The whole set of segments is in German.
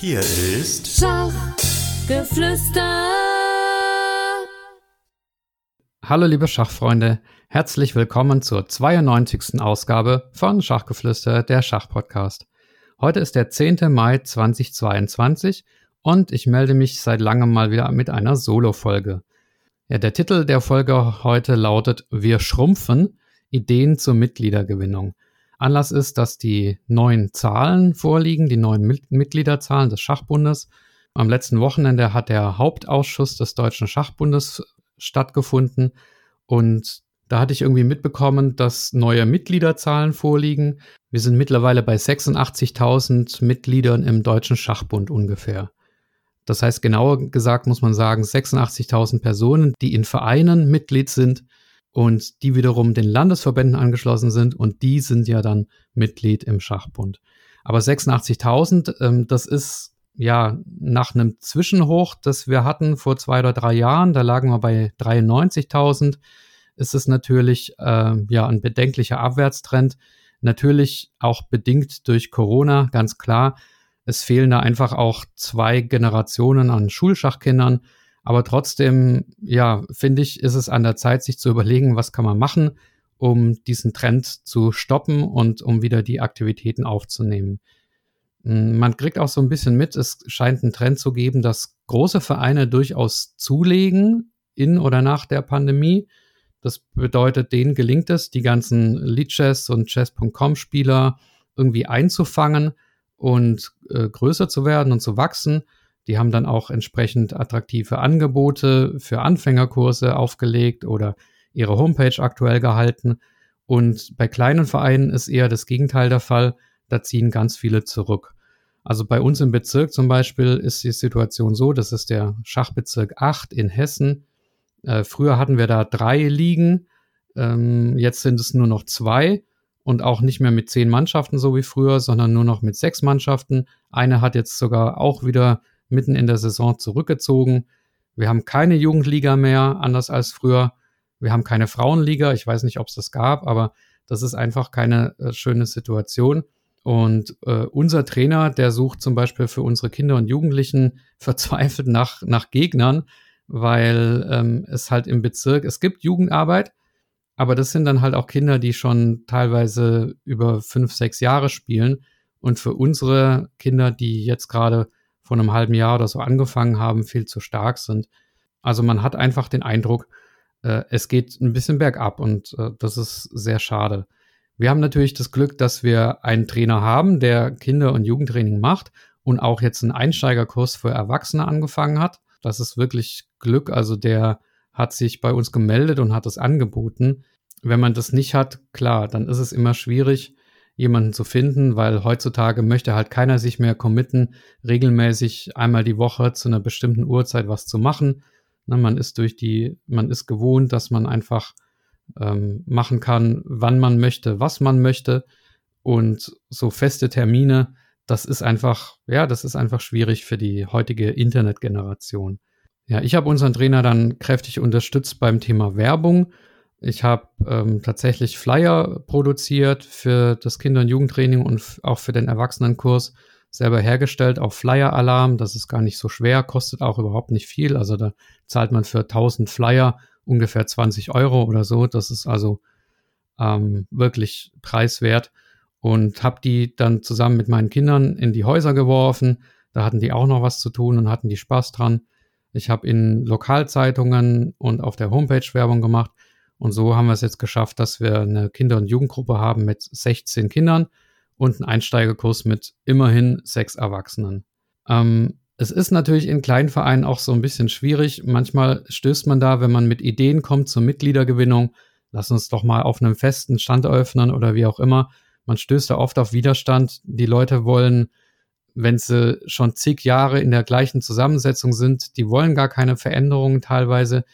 Hier ist Schachgeflüster. Hallo liebe Schachfreunde, herzlich willkommen zur 92. Ausgabe von Schachgeflüster, der Schachpodcast. Heute ist der 10. Mai 2022 und ich melde mich seit langem mal wieder mit einer Solo-Folge. Ja, der Titel der Folge heute lautet Wir schrumpfen, Ideen zur Mitgliedergewinnung. Anlass ist, dass die neuen Zahlen vorliegen, die neuen Mitgliederzahlen des Schachbundes. Am letzten Wochenende hat der Hauptausschuss des Deutschen Schachbundes stattgefunden und da hatte ich irgendwie mitbekommen, dass neue Mitgliederzahlen vorliegen. Wir sind mittlerweile bei 86.000 Mitgliedern im Deutschen Schachbund ungefähr. Das heißt, genauer gesagt muss man sagen, 86.000 Personen, die in Vereinen Mitglied sind und die wiederum den Landesverbänden angeschlossen sind und die sind ja dann Mitglied im Schachbund. Aber 86.000, ähm, das ist ja nach einem Zwischenhoch, das wir hatten vor zwei oder drei Jahren, da lagen wir bei 93.000, ist es natürlich äh, ja ein bedenklicher Abwärtstrend. Natürlich auch bedingt durch Corona, ganz klar. Es fehlen da einfach auch zwei Generationen an Schulschachkindern. Aber trotzdem, ja, finde ich, ist es an der Zeit, sich zu überlegen, was kann man machen, um diesen Trend zu stoppen und um wieder die Aktivitäten aufzunehmen. Hm, man kriegt auch so ein bisschen mit, es scheint einen Trend zu geben, dass große Vereine durchaus zulegen in oder nach der Pandemie. Das bedeutet, denen gelingt es, die ganzen Leadchess und Chess.com Spieler irgendwie einzufangen und äh, größer zu werden und zu wachsen. Die haben dann auch entsprechend attraktive Angebote für Anfängerkurse aufgelegt oder ihre Homepage aktuell gehalten. Und bei kleinen Vereinen ist eher das Gegenteil der Fall. Da ziehen ganz viele zurück. Also bei uns im Bezirk zum Beispiel ist die Situation so, das ist der Schachbezirk 8 in Hessen. Äh, früher hatten wir da drei Ligen, ähm, jetzt sind es nur noch zwei und auch nicht mehr mit zehn Mannschaften so wie früher, sondern nur noch mit sechs Mannschaften. Eine hat jetzt sogar auch wieder mitten in der Saison zurückgezogen. Wir haben keine Jugendliga mehr, anders als früher. Wir haben keine Frauenliga. Ich weiß nicht, ob es das gab, aber das ist einfach keine äh, schöne Situation. Und äh, unser Trainer, der sucht zum Beispiel für unsere Kinder und Jugendlichen verzweifelt nach, nach Gegnern, weil ähm, es halt im Bezirk, es gibt Jugendarbeit, aber das sind dann halt auch Kinder, die schon teilweise über fünf, sechs Jahre spielen. Und für unsere Kinder, die jetzt gerade vor einem halben Jahr oder so angefangen haben, viel zu stark sind. Also man hat einfach den Eindruck, äh, es geht ein bisschen bergab und äh, das ist sehr schade. Wir haben natürlich das Glück, dass wir einen Trainer haben, der Kinder- und Jugendtraining macht und auch jetzt einen Einsteigerkurs für Erwachsene angefangen hat. Das ist wirklich Glück. Also der hat sich bei uns gemeldet und hat es angeboten. Wenn man das nicht hat, klar, dann ist es immer schwierig, jemanden zu finden, weil heutzutage möchte halt keiner sich mehr committen, regelmäßig einmal die Woche zu einer bestimmten Uhrzeit was zu machen. Na, man ist durch die, man ist gewohnt, dass man einfach ähm, machen kann, wann man möchte, was man möchte. Und so feste Termine, das ist einfach, ja, das ist einfach schwierig für die heutige Internetgeneration. Ja, ich habe unseren Trainer dann kräftig unterstützt beim Thema Werbung ich habe ähm, tatsächlich Flyer produziert für das Kinder- und Jugendtraining und auch für den Erwachsenenkurs selber hergestellt, auch Flyer-Alarm. Das ist gar nicht so schwer, kostet auch überhaupt nicht viel. Also da zahlt man für 1000 Flyer ungefähr 20 Euro oder so. Das ist also ähm, wirklich preiswert. Und habe die dann zusammen mit meinen Kindern in die Häuser geworfen. Da hatten die auch noch was zu tun und hatten die Spaß dran. Ich habe in Lokalzeitungen und auf der Homepage Werbung gemacht. Und so haben wir es jetzt geschafft, dass wir eine Kinder- und Jugendgruppe haben mit 16 Kindern und einen Einsteigerkurs mit immerhin sechs Erwachsenen. Ähm, es ist natürlich in kleinen Vereinen auch so ein bisschen schwierig. Manchmal stößt man da, wenn man mit Ideen kommt zur Mitgliedergewinnung, lass uns doch mal auf einem festen Stand öffnen oder wie auch immer. Man stößt da oft auf Widerstand. Die Leute wollen, wenn sie schon zig Jahre in der gleichen Zusammensetzung sind, die wollen gar keine Veränderungen teilweise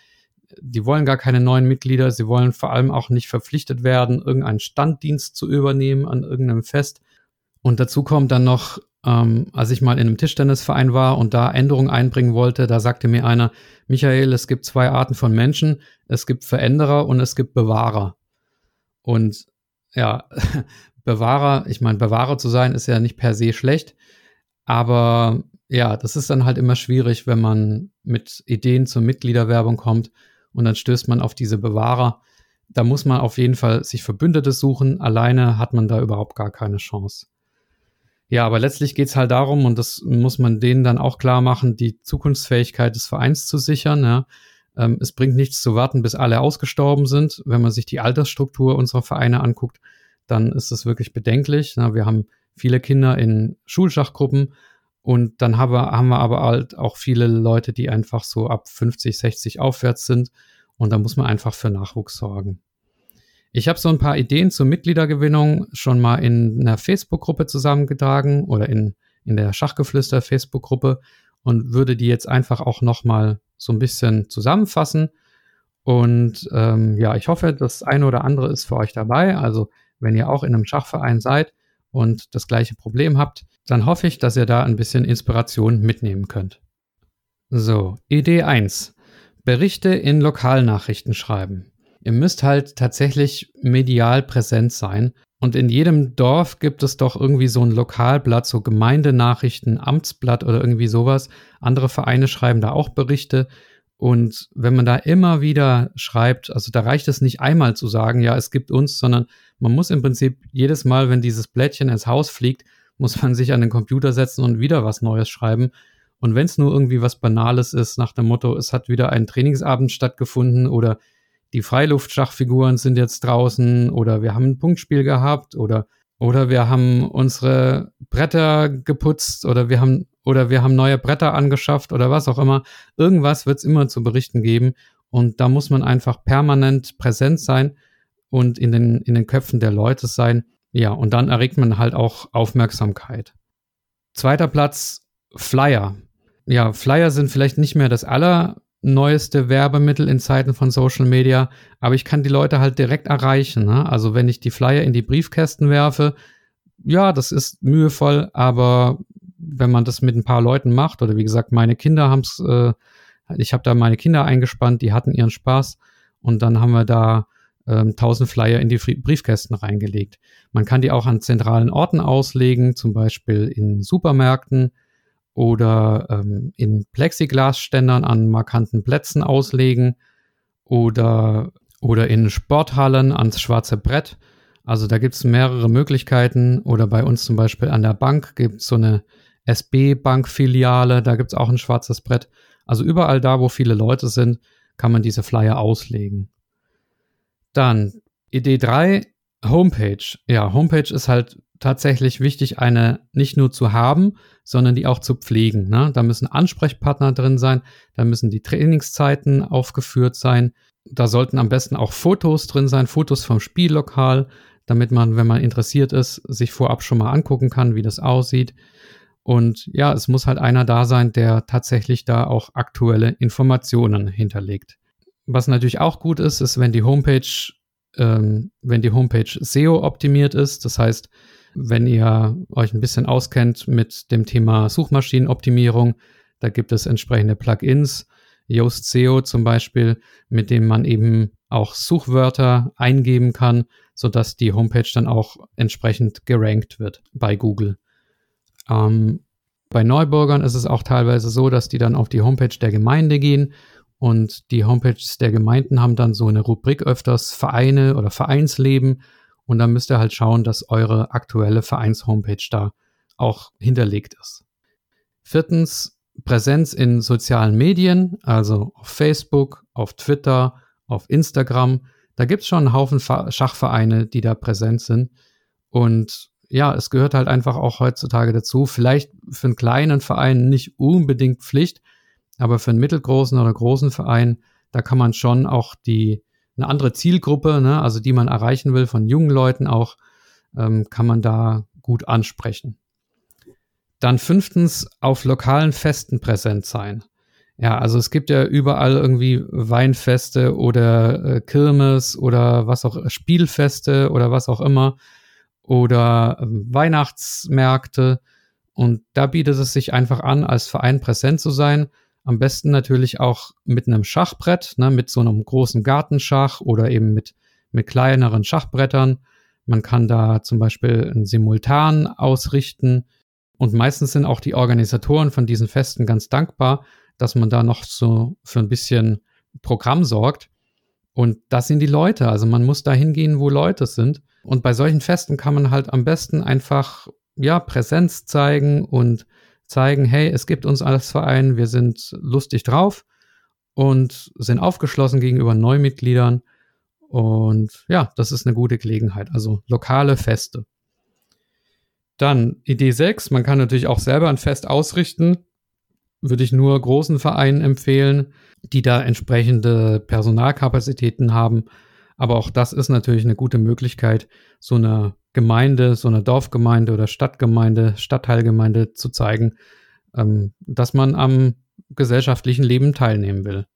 die wollen gar keine neuen Mitglieder, sie wollen vor allem auch nicht verpflichtet werden, irgendeinen Standdienst zu übernehmen an irgendeinem Fest. Und dazu kommt dann noch, ähm, als ich mal in einem Tischtennisverein war und da Änderungen einbringen wollte, da sagte mir einer, Michael, es gibt zwei Arten von Menschen, es gibt Veränderer und es gibt Bewahrer. Und ja, Bewahrer, ich meine, Bewahrer zu sein ist ja nicht per se schlecht, aber Ja, das ist dann halt immer schwierig, wenn man mit Ideen zur Mitgliederwerbung kommt und dann stößt man auf diese Bewahrer. Da muss man auf jeden Fall sich Verbündete suchen. Alleine hat man da überhaupt gar keine Chance. Ja, aber letztlich geht es halt darum, und das muss man denen dann auch klar machen, die Zukunftsfähigkeit des Vereins zu sichern. Ja. Ähm, es bringt nichts zu warten, bis alle ausgestorben sind. Wenn man sich die Altersstruktur unserer Vereine anguckt, dann ist das wirklich bedenklich. Ja, wir haben viele Kinder in Schulschachgruppen und dann haben wir, haben wir aber halt auch viele Leute, die einfach so ab 50, 60 aufwärts sind. Und da muss man einfach für Nachwuchs sorgen. Ich habe so ein paar Ideen zur Mitgliedergewinnung schon mal in einer Facebook-Gruppe zusammengetragen oder in, in der Schachgeflüster Facebook-Gruppe und würde die jetzt einfach auch noch mal so ein bisschen zusammenfassen. Und ähm, ja, ich hoffe, das eine oder andere ist für euch dabei. Also wenn ihr auch in einem Schachverein seid und das gleiche Problem habt, dann hoffe ich, dass ihr da ein bisschen Inspiration mitnehmen könnt. So, Idee 1. Berichte in Lokalnachrichten schreiben. Ihr müsst halt tatsächlich medial präsent sein. Und in jedem Dorf gibt es doch irgendwie so ein Lokalblatt, so Gemeindenachrichten, Amtsblatt oder irgendwie sowas. Andere Vereine schreiben da auch Berichte. Und wenn man da immer wieder schreibt, also da reicht es nicht einmal zu sagen, ja, es gibt uns, sondern man muss im Prinzip jedes Mal, wenn dieses Blättchen ins Haus fliegt, muss man sich an den Computer setzen und wieder was Neues schreiben. Und wenn es nur irgendwie was Banales ist, nach dem Motto, es hat wieder ein Trainingsabend stattgefunden oder die Freiluftschachfiguren sind jetzt draußen oder wir haben ein Punktspiel gehabt oder oder wir haben unsere Bretter geputzt oder wir haben oder wir haben neue Bretter angeschafft oder was auch immer. Irgendwas wird es immer zu berichten geben und da muss man einfach permanent präsent sein und in den in den Köpfen der Leute sein. Ja, und dann erregt man halt auch Aufmerksamkeit. Zweiter Platz Flyer. Ja, Flyer sind vielleicht nicht mehr das aller neueste Werbemittel in Zeiten von Social Media, aber ich kann die Leute halt direkt erreichen. Ne? Also wenn ich die Flyer in die Briefkästen werfe, ja, das ist mühevoll, aber wenn man das mit ein paar Leuten macht, oder wie gesagt, meine Kinder haben es, äh, ich habe da meine Kinder eingespannt, die hatten ihren Spaß und dann haben wir da ähm, 1000 Flyer in die Briefkästen reingelegt. Man kann die auch an zentralen Orten auslegen, zum Beispiel in Supermärkten oder ähm, in Plexiglasständern an markanten Plätzen auslegen oder, oder in Sporthallen ans schwarze Brett. Also da gibt es mehrere Möglichkeiten oder bei uns zum Beispiel an der Bank gibt es so eine SB-Bank-Filiale, da gibt es auch ein schwarzes Brett. Also überall da, wo viele Leute sind, kann man diese Flyer auslegen. Dann Idee 3, Homepage. Ja, Homepage ist halt tatsächlich wichtig, eine nicht nur zu haben, sondern die auch zu pflegen. Ne? Da müssen Ansprechpartner drin sein, da müssen die Trainingszeiten aufgeführt sein. Da sollten am besten auch Fotos drin sein, Fotos vom Spiellokal, damit man, wenn man interessiert ist, sich vorab schon mal angucken kann, wie das aussieht. Und ja, es muss halt einer da sein, der tatsächlich da auch aktuelle Informationen hinterlegt. Was natürlich auch gut ist, ist, wenn die Homepage, ähm, wenn die Homepage SEO optimiert ist. Das heißt, wenn ihr euch ein bisschen auskennt mit dem Thema Suchmaschinenoptimierung, da gibt es entsprechende Plugins, Yoast SEO zum Beispiel, mit dem man eben auch Suchwörter eingeben kann, sodass die Homepage dann auch entsprechend gerankt wird bei Google. Ähm, bei Neubürgern ist es auch teilweise so, dass die dann auf die Homepage der Gemeinde gehen und die Homepages der Gemeinden haben dann so eine Rubrik öfters Vereine oder Vereinsleben und dann müsst ihr halt schauen, dass eure aktuelle Vereins-Homepage da auch hinterlegt ist. Viertens, Präsenz in sozialen Medien, also auf Facebook, auf Twitter, auf Instagram. Da gibt es schon einen Haufen Schachvereine, die da präsent sind. Und ja, es gehört halt einfach auch heutzutage dazu. Vielleicht für einen kleinen Verein nicht unbedingt Pflicht, aber für einen mittelgroßen oder großen Verein, da kann man schon auch die eine andere Zielgruppe, ne, also die man erreichen will, von jungen Leuten auch, ähm, kann man da gut ansprechen. Dann fünftens auf lokalen Festen präsent sein. Ja, also es gibt ja überall irgendwie Weinfeste oder äh, Kirmes oder was auch, Spielfeste oder was auch immer oder äh, Weihnachtsmärkte. Und da bietet es sich einfach an, als Verein präsent zu sein am besten natürlich auch mit einem Schachbrett, ne, mit so einem großen Gartenschach oder eben mit, mit kleineren Schachbrettern. Man kann da zum Beispiel ein Simultan ausrichten. Und meistens sind auch die Organisatoren von diesen Festen ganz dankbar, dass man da noch so für ein bisschen Programm sorgt. Und das sind die Leute. Also man muss da hingehen, wo Leute sind. Und bei solchen Festen kann man halt am besten einfach, ja, Präsenz zeigen und zeigen, hey, es gibt uns als Verein, wir sind lustig drauf und sind aufgeschlossen gegenüber Neumitgliedern. Und ja, das ist eine gute Gelegenheit. Also lokale Feste. Dann Idee 6, man kann natürlich auch selber ein Fest ausrichten. Würde ich nur großen Vereinen empfehlen, die da entsprechende Personalkapazitäten haben. Aber auch das ist natürlich eine gute Möglichkeit, so eine Gemeinde, so eine Dorfgemeinde oder Stadtgemeinde, Stadtteilgemeinde zu zeigen, ähm, dass man am gesellschaftlichen Leben teilnehmen will.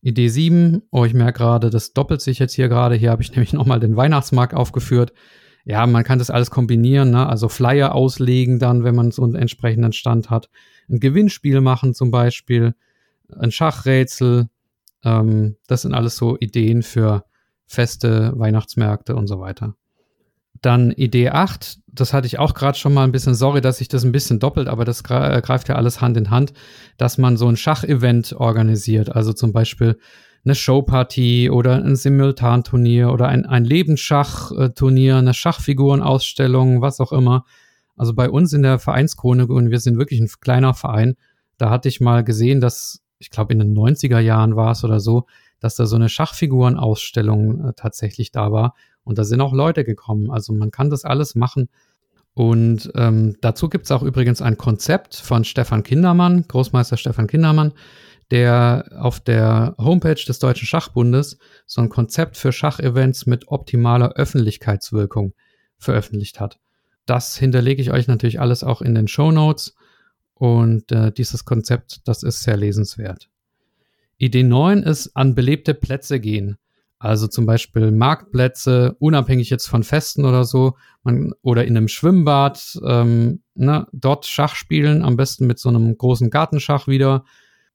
Idee 7, oh, ich merke gerade, das doppelt sich jetzt hier gerade. Hier habe ich nämlich nochmal den Weihnachtsmarkt aufgeführt ja, man kann das alles kombinieren, ne? also Flyer auslegen dann, wenn man so einen entsprechenden Stand hat, ein Gewinnspiel machen zum Beispiel, ein Schachrätsel, ähm, das sind alles so Ideen für Feste, Weihnachtsmärkte und so weiter. Dann Idee 8, das hatte ich auch gerade schon mal ein bisschen, sorry, dass ich das ein bisschen doppelt, aber das greift ja alles Hand in Hand, dass man so ein Schachevent organisiert. Also zum Beispiel eine Showpartie oder ein Simultanturnier oder ein, ein Lebensschachturnier, eine Schachfigurenausstellung, was auch immer. Also bei uns in der Vereinskrone, und wir sind wirklich ein kleiner Verein, da hatte ich mal gesehen, dass, ich glaube in den 90er Jahren war es oder so, dass da so eine Schachfigurenausstellung äh, tatsächlich da war. Und da sind auch Leute gekommen. Also man kann das alles machen. Und ähm, dazu gibt es auch übrigens ein Konzept von Stefan Kindermann, Großmeister Stefan Kindermann, der auf der Homepage des Deutschen Schachbundes so ein Konzept für Schachevents mit optimaler Öffentlichkeitswirkung veröffentlicht hat. Das hinterlege ich euch natürlich alles auch in den Show Notes und äh, dieses Konzept, das ist sehr lesenswert. Idee 9 ist an belebte Plätze gehen. Also zum Beispiel Marktplätze, unabhängig jetzt von Festen oder so, man, oder in einem Schwimmbad, ähm, ne, dort Schach spielen, am besten mit so einem großen Gartenschach wieder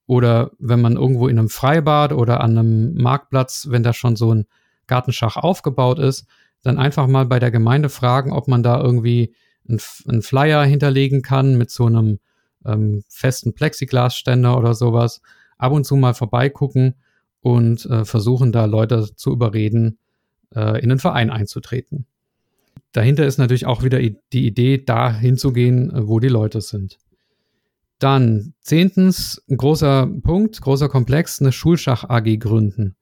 oder wenn man irgendwo in einem Freibad oder an einem Marktplatz, wenn da schon so ein Gartenschach aufgebaut ist, dann einfach mal bei der Gemeinde fragen, ob man da irgendwie einen Flyer hinterlegen kann mit so einem ähm, festen Plexiglasständer oder sowas. Ab und zu mal vorbeigucken und äh, versuchen da Leute zu überreden, äh, in den Verein einzutreten. Dahinter ist natürlich auch wieder die Idee, da hinzugehen, äh, wo die Leute sind. Dann zehntens, ein großer Punkt, großer Komplex, eine Schulschach-AG gründen.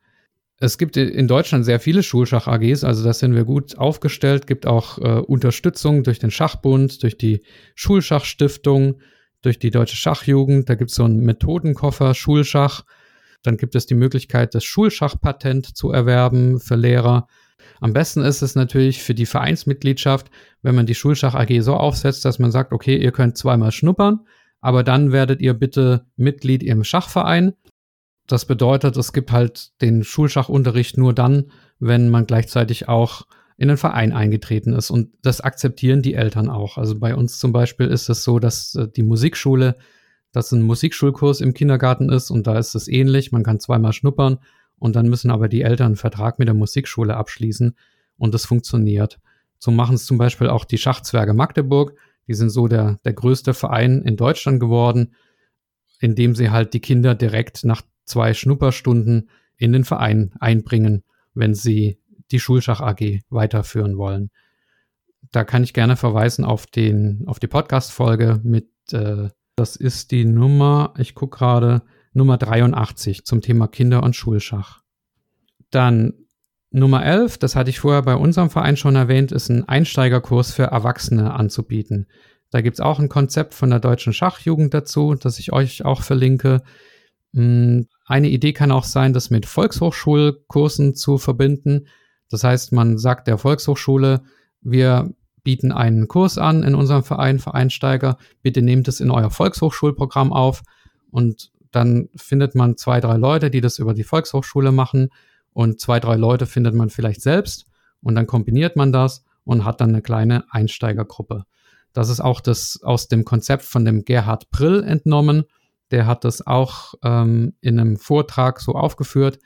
Es gibt in Deutschland sehr viele Schulschach-AGs, also da sind wir gut aufgestellt, gibt auch äh, Unterstützung durch den Schachbund, durch die Schulschachstiftung, durch die Deutsche Schachjugend. Da gibt es so einen Methodenkoffer Schulschach. Dann gibt es die Möglichkeit, das Schulschachpatent zu erwerben für Lehrer. Am besten ist es natürlich für die Vereinsmitgliedschaft, wenn man die Schulschach AG so aufsetzt, dass man sagt, okay, ihr könnt zweimal schnuppern aber dann werdet ihr bitte Mitglied im Schachverein. Das bedeutet, es gibt halt den Schulschachunterricht nur dann, wenn man gleichzeitig auch in den Verein eingetreten ist. Und das akzeptieren die Eltern auch. Also bei uns zum Beispiel ist es so, dass äh, die Musikschule, dass ein Musikschulkurs im Kindergarten ist und da ist es ähnlich. Man kann zweimal schnuppern und dann müssen aber die Eltern einen Vertrag mit der Musikschule abschließen und das funktioniert. So machen es zum Beispiel auch die Schachzwerge Magdeburg. Die sind so der, der größte Verein in Deutschland geworden, indem sie halt die Kinder direkt nach zwei Schnupperstunden in den Verein einbringen, wenn sie die Schulschach AG weiterführen wollen. Da kann ich gerne verweisen auf den, auf die Podcast-Folge mit, äh, das ist die Nummer, ich gucke gerade, Nummer 83 zum Thema Kinder- und Schulschach. Dann Nummer 11, das hatte ich vorher bei unserem Verein schon erwähnt, ist ein Einsteigerkurs für Erwachsene anzubieten. Da gibt es auch ein Konzept von der deutschen Schachjugend dazu, das ich euch auch verlinke. Hm, eine Idee kann auch sein, das mit Volkshochschulkursen zu verbinden. Das heißt, man sagt der Volkshochschule, wir bieten einen Kurs an in unserem Verein für Einsteiger. Bitte nehmt es in euer Volkshochschulprogramm auf und dann findet man zwei, drei Leute, die das über die Volkshochschule machen und zwei, drei Leute findet man vielleicht selbst und dann kombiniert man das und hat dann eine kleine Einsteigergruppe. Das ist auch das aus dem Konzept von dem Gerhard Prill entnommen. Der hat das auch ähm, in einem Vortrag so aufgeführt.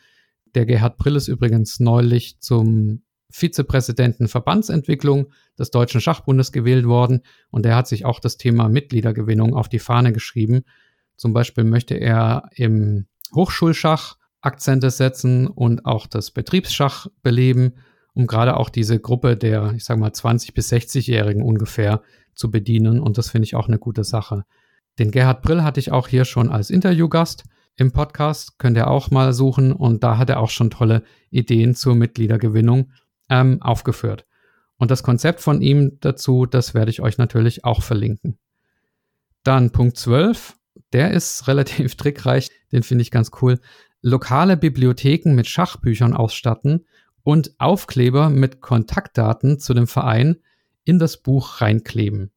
Der Gerhard Prill ist übrigens neulich zum Vizepräsidenten Verbandsentwicklung des Deutschen Schachbundes gewählt worden und er hat sich auch das Thema Mitgliedergewinnung auf die Fahne geschrieben. Zum Beispiel möchte er im Hochschulschach Akzente setzen und auch das Betriebsschach beleben, um gerade auch diese Gruppe der, ich sage mal, 20- bis 60-Jährigen ungefähr zu bedienen. Und das finde ich auch eine gute Sache. Den Gerhard Brill hatte ich auch hier schon als Interviewgast im Podcast. Könnt ihr auch mal suchen. Und da hat er auch schon tolle Ideen zur Mitgliedergewinnung ähm, aufgeführt. Und das Konzept von ihm dazu, das werde ich euch natürlich auch verlinken. Dann Punkt 12, der ist relativ trickreich, den finde ich ganz cool. Lokale Bibliotheken mit Schachbüchern ausstatten und Aufkleber mit Kontaktdaten zu dem Verein in das Buch reinkleben.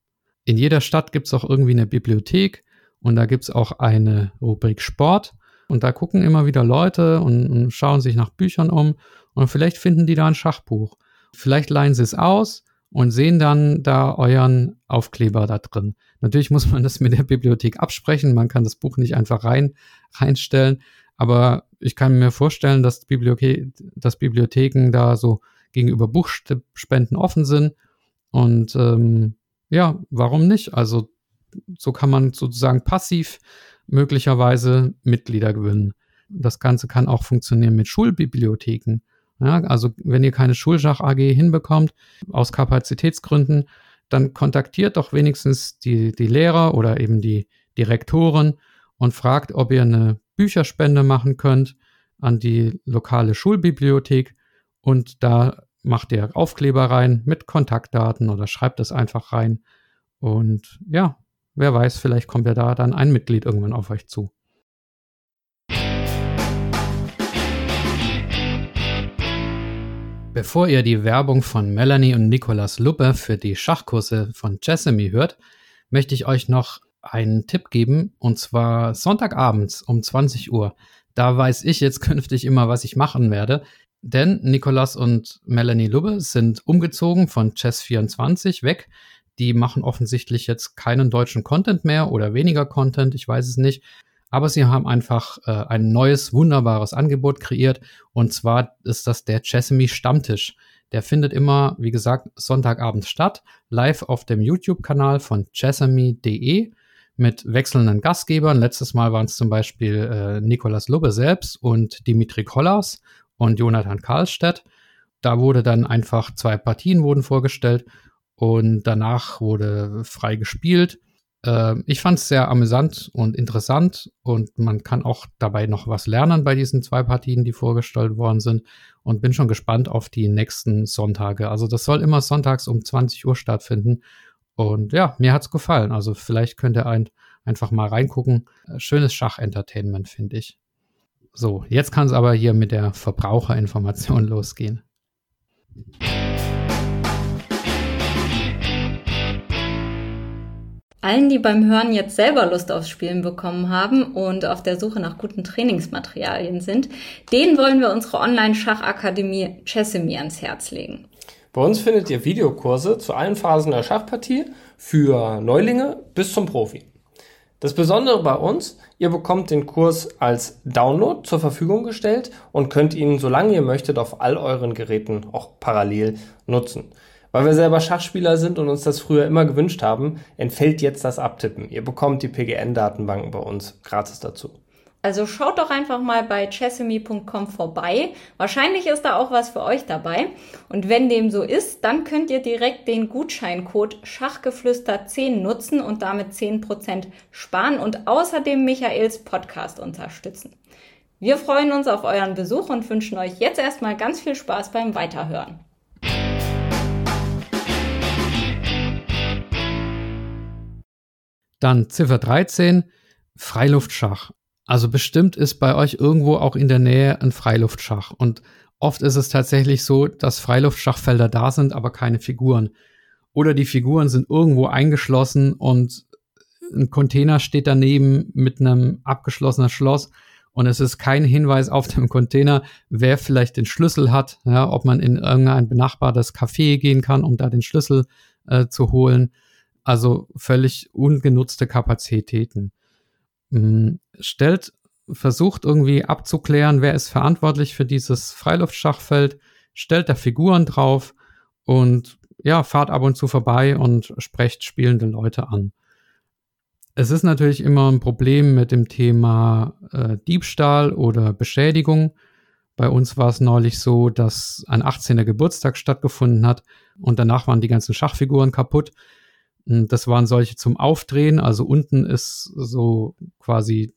In jeder Stadt gibt es auch irgendwie eine Bibliothek und da gibt es auch eine Rubrik Sport und da gucken immer wieder Leute und, und schauen sich nach Büchern um und vielleicht finden die da ein Schachbuch. Vielleicht leihen sie es aus und sehen dann da euren Aufkleber da drin. Natürlich muss man das mit der Bibliothek absprechen. Man kann das Buch nicht einfach rein, reinstellen. Aber ich kann mir vorstellen, dass, Bibliothe dass Bibliotheken da so gegenüber Buchspenden offen sind. Und ähm, ja, warum nicht? Also so kann man sozusagen passiv möglicherweise Mitglieder gewinnen. Das Ganze kann auch funktionieren mit Schulbibliotheken. Ja, also wenn ihr keine Schulschach AG hinbekommt, aus Kapazitätsgründen, dann kontaktiert doch wenigstens die, die Lehrer oder eben die Direktoren und fragt, ob ihr eine Bücherspende machen könnt an die lokale Schulbibliothek und da macht ihr Aufkleber rein mit Kontaktdaten oder schreibt es einfach rein. Und ja, wer weiß, vielleicht kommt ja da dann ein Mitglied irgendwann auf euch zu. Bevor ihr die Werbung von Melanie und Nicolas Luppe für die Schachkurse von Jessamy hört, möchte ich euch noch einen Tipp geben, und zwar Sonntagabends um 20 Uhr. Da weiß ich jetzt künftig immer, was ich machen werde. Denn Nikolas und Melanie Lubbe sind umgezogen von Chess24 weg. Die machen offensichtlich jetzt keinen deutschen Content mehr oder weniger Content, ich weiß es nicht. Aber sie haben einfach äh, ein neues, wunderbares Angebot kreiert. Und zwar ist das der Chessemy Stammtisch. Der findet immer, wie gesagt, Sonntagabend statt, live auf dem YouTube-Kanal von chessemy.de mit wechselnden Gastgebern. Letztes Mal waren es zum Beispiel äh, Nikolas Lubbe selbst und Dimitri Kollas und Jonathan Karlstedt. Da wurde dann einfach zwei Partien wurden vorgestellt und danach wurde frei gespielt. Äh, ich fand es sehr amüsant und interessant und man kann auch dabei noch was lernen bei diesen zwei Partien, die vorgestellt worden sind und bin schon gespannt auf die nächsten Sonntage. Also das soll immer sonntags um 20 Uhr stattfinden und ja, mir hat's gefallen. Also vielleicht könnt ihr ein, einfach mal reingucken. Äh, schönes Schachentertainment, finde ich. So, jetzt kann es aber hier mit der Verbraucherinformation losgehen. Allen, die beim Hören jetzt selber Lust aufs Spielen bekommen haben und auf der Suche nach guten Trainingsmaterialien sind, denen wollen wir unsere Online-Schachakademie Chessemy ans Herz legen. Bei uns findet ihr Videokurse zu allen Phasen der Schachpartie für Neulinge bis zum Profi. Das Besondere bei uns, ihr bekommt den Kurs als Download zur Verfügung gestellt und könnt ihn, solange ihr möchtet, auf all euren Geräten auch parallel nutzen. Weil wir selber Schachspieler sind und uns das früher immer gewünscht haben, entfällt jetzt das Abtippen. Ihr bekommt die PGN-Datenbanken bei uns gratis dazu. Also schaut doch einfach mal bei chessemy.com vorbei. Wahrscheinlich ist da auch was für euch dabei. Und wenn dem so ist, dann könnt ihr direkt den Gutscheincode Schachgeflüster10 nutzen und damit 10% sparen und außerdem Michaels Podcast unterstützen. Wir freuen uns auf euren Besuch und wünschen euch jetzt erstmal ganz viel Spaß beim Weiterhören. Dann Ziffer 13, Freiluftschach. Also bestimmt ist bei euch irgendwo auch in der Nähe ein Freiluftschach. Und oft ist es tatsächlich so, dass Freiluftschachfelder da sind, aber keine Figuren. Oder die Figuren sind irgendwo eingeschlossen und ein Container steht daneben mit einem abgeschlossenen Schloss und es ist kein Hinweis auf dem Container, wer vielleicht den Schlüssel hat, ja, ob man in irgendein benachbartes Café gehen kann, um da den Schlüssel äh, zu holen. Also völlig ungenutzte Kapazitäten. Hm, stellt, versucht irgendwie abzuklären, wer ist verantwortlich für dieses Freiluftschachfeld, stellt da Figuren drauf und ja, fahrt ab und zu vorbei und sprecht spielende Leute an. Es ist natürlich immer ein Problem mit dem Thema äh, Diebstahl oder Beschädigung. Bei uns war es neulich so, dass ein 18. Geburtstag stattgefunden hat und danach waren die ganzen Schachfiguren kaputt. Das waren solche zum Aufdrehen. Also unten ist so quasi,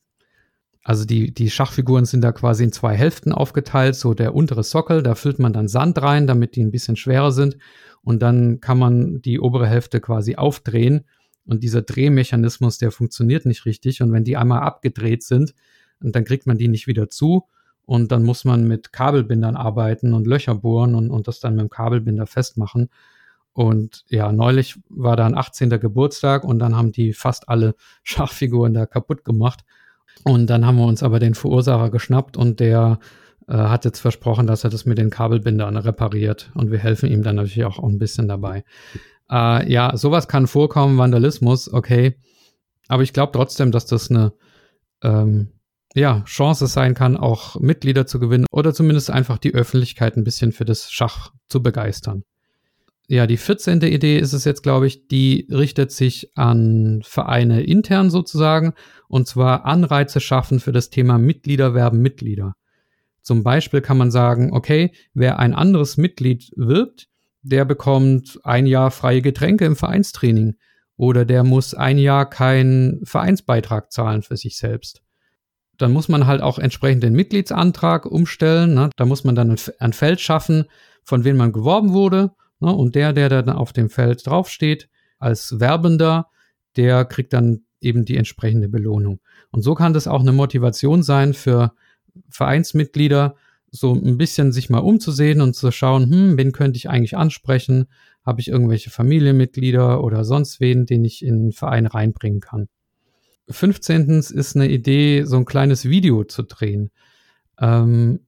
also die, die Schachfiguren sind da quasi in zwei Hälften aufgeteilt. So der untere Sockel, da füllt man dann Sand rein, damit die ein bisschen schwerer sind. Und dann kann man die obere Hälfte quasi aufdrehen. Und dieser Drehmechanismus, der funktioniert nicht richtig. Und wenn die einmal abgedreht sind, dann kriegt man die nicht wieder zu. Und dann muss man mit Kabelbindern arbeiten und Löcher bohren und, und das dann mit dem Kabelbinder festmachen. Und ja, neulich war da ein 18. Geburtstag und dann haben die fast alle Schachfiguren da kaputt gemacht. Und dann haben wir uns aber den Verursacher geschnappt und der äh, hat jetzt versprochen, dass er das mit den Kabelbindern repariert. Und wir helfen ihm dann natürlich auch ein bisschen dabei. Äh, ja, sowas kann vorkommen, Vandalismus, okay. Aber ich glaube trotzdem, dass das eine ähm, ja, Chance sein kann, auch Mitglieder zu gewinnen oder zumindest einfach die Öffentlichkeit ein bisschen für das Schach zu begeistern ja, die 14. Idee ist es jetzt, glaube ich, die richtet sich an Vereine intern sozusagen und zwar Anreize schaffen für das Thema Mitglieder werben Mitglieder. Zum Beispiel kann man sagen, okay, wer ein anderes Mitglied wirbt, der bekommt ein Jahr freie Getränke im Vereinstraining oder der muss ein Jahr keinen Vereinsbeitrag zahlen für sich selbst. Dann muss man halt auch entsprechend den Mitgliedsantrag umstellen. Ne? Da muss man dann ein Feld schaffen, von wem man geworben wurde? Und der, der dann auf dem Feld draufsteht, als Werbender, der kriegt dann eben die entsprechende Belohnung. Und so kann das auch eine Motivation sein für Vereinsmitglieder, so ein bisschen sich mal umzusehen und zu schauen, hm, wen könnte ich eigentlich ansprechen? Habe ich irgendwelche Familienmitglieder oder sonst wen, den ich in den Verein reinbringen kann? 15. ist eine Idee, so ein kleines Video zu drehen. Ähm,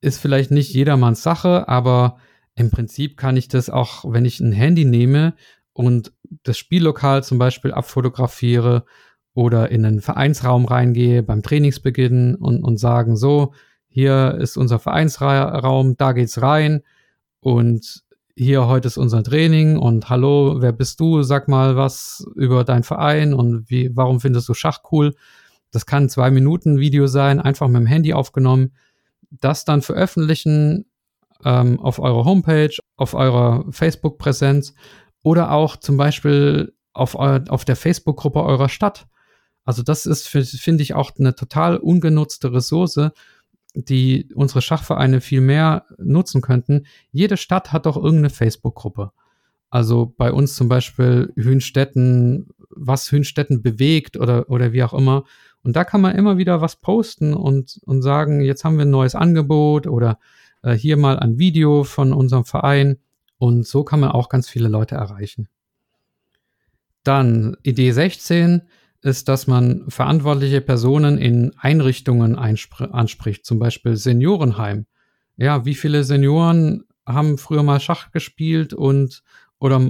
ist vielleicht nicht jedermanns Sache, aber im Prinzip kann ich das auch, wenn ich ein Handy nehme und das Spiellokal zum Beispiel abfotografiere oder in einen Vereinsraum reingehe beim Trainingsbeginn und, und sagen, so, hier ist unser Vereinsraum, da geht's rein und hier heute ist unser Training und hallo, wer bist du? Sag mal was über deinen Verein und wie, warum findest du Schach cool? Das kann ein zwei Minuten Video sein, einfach mit dem Handy aufgenommen. Das dann veröffentlichen ähm, auf eurer Homepage, auf eurer Facebook-Präsenz oder auch zum Beispiel auf, eu auf der Facebook-Gruppe eurer Stadt. Also das ist, finde ich, auch eine total ungenutzte Ressource, die unsere Schachvereine viel mehr nutzen könnten. Jede Stadt hat doch irgendeine Facebook-Gruppe. Also bei uns zum Beispiel Hünstetten, was Hünstetten bewegt oder, oder wie auch immer. Und da kann man immer wieder was posten und, und sagen, jetzt haben wir ein neues Angebot oder äh, hier mal ein Video von unserem Verein und so kann man auch ganz viele Leute erreichen. Dann Idee 16 ist, dass man verantwortliche Personen in Einrichtungen anspricht, zum Beispiel Seniorenheim. Ja, wie viele Senioren haben früher mal Schach gespielt und oder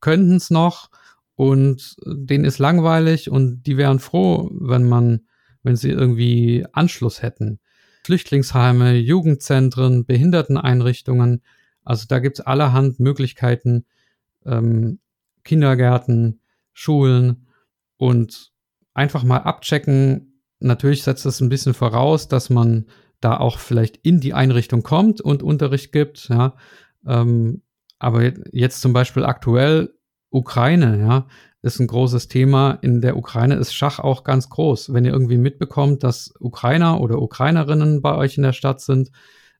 könnten es noch und denen ist langweilig und die wären froh, wenn man, wenn sie irgendwie Anschluss hätten. Flüchtlingsheime, Jugendzentren, Behinderteneinrichtungen. Also da gibt's allerhand Möglichkeiten, ähm, Kindergärten, Schulen und einfach mal abchecken. Natürlich setzt es ein bisschen voraus, dass man da auch vielleicht in die Einrichtung kommt und Unterricht gibt. Ja. Ähm, aber jetzt zum Beispiel aktuell Ukraine, ja, ist ein großes Thema. In der Ukraine ist Schach auch ganz groß. Wenn ihr irgendwie mitbekommt, dass Ukrainer oder Ukrainerinnen bei euch in der Stadt sind,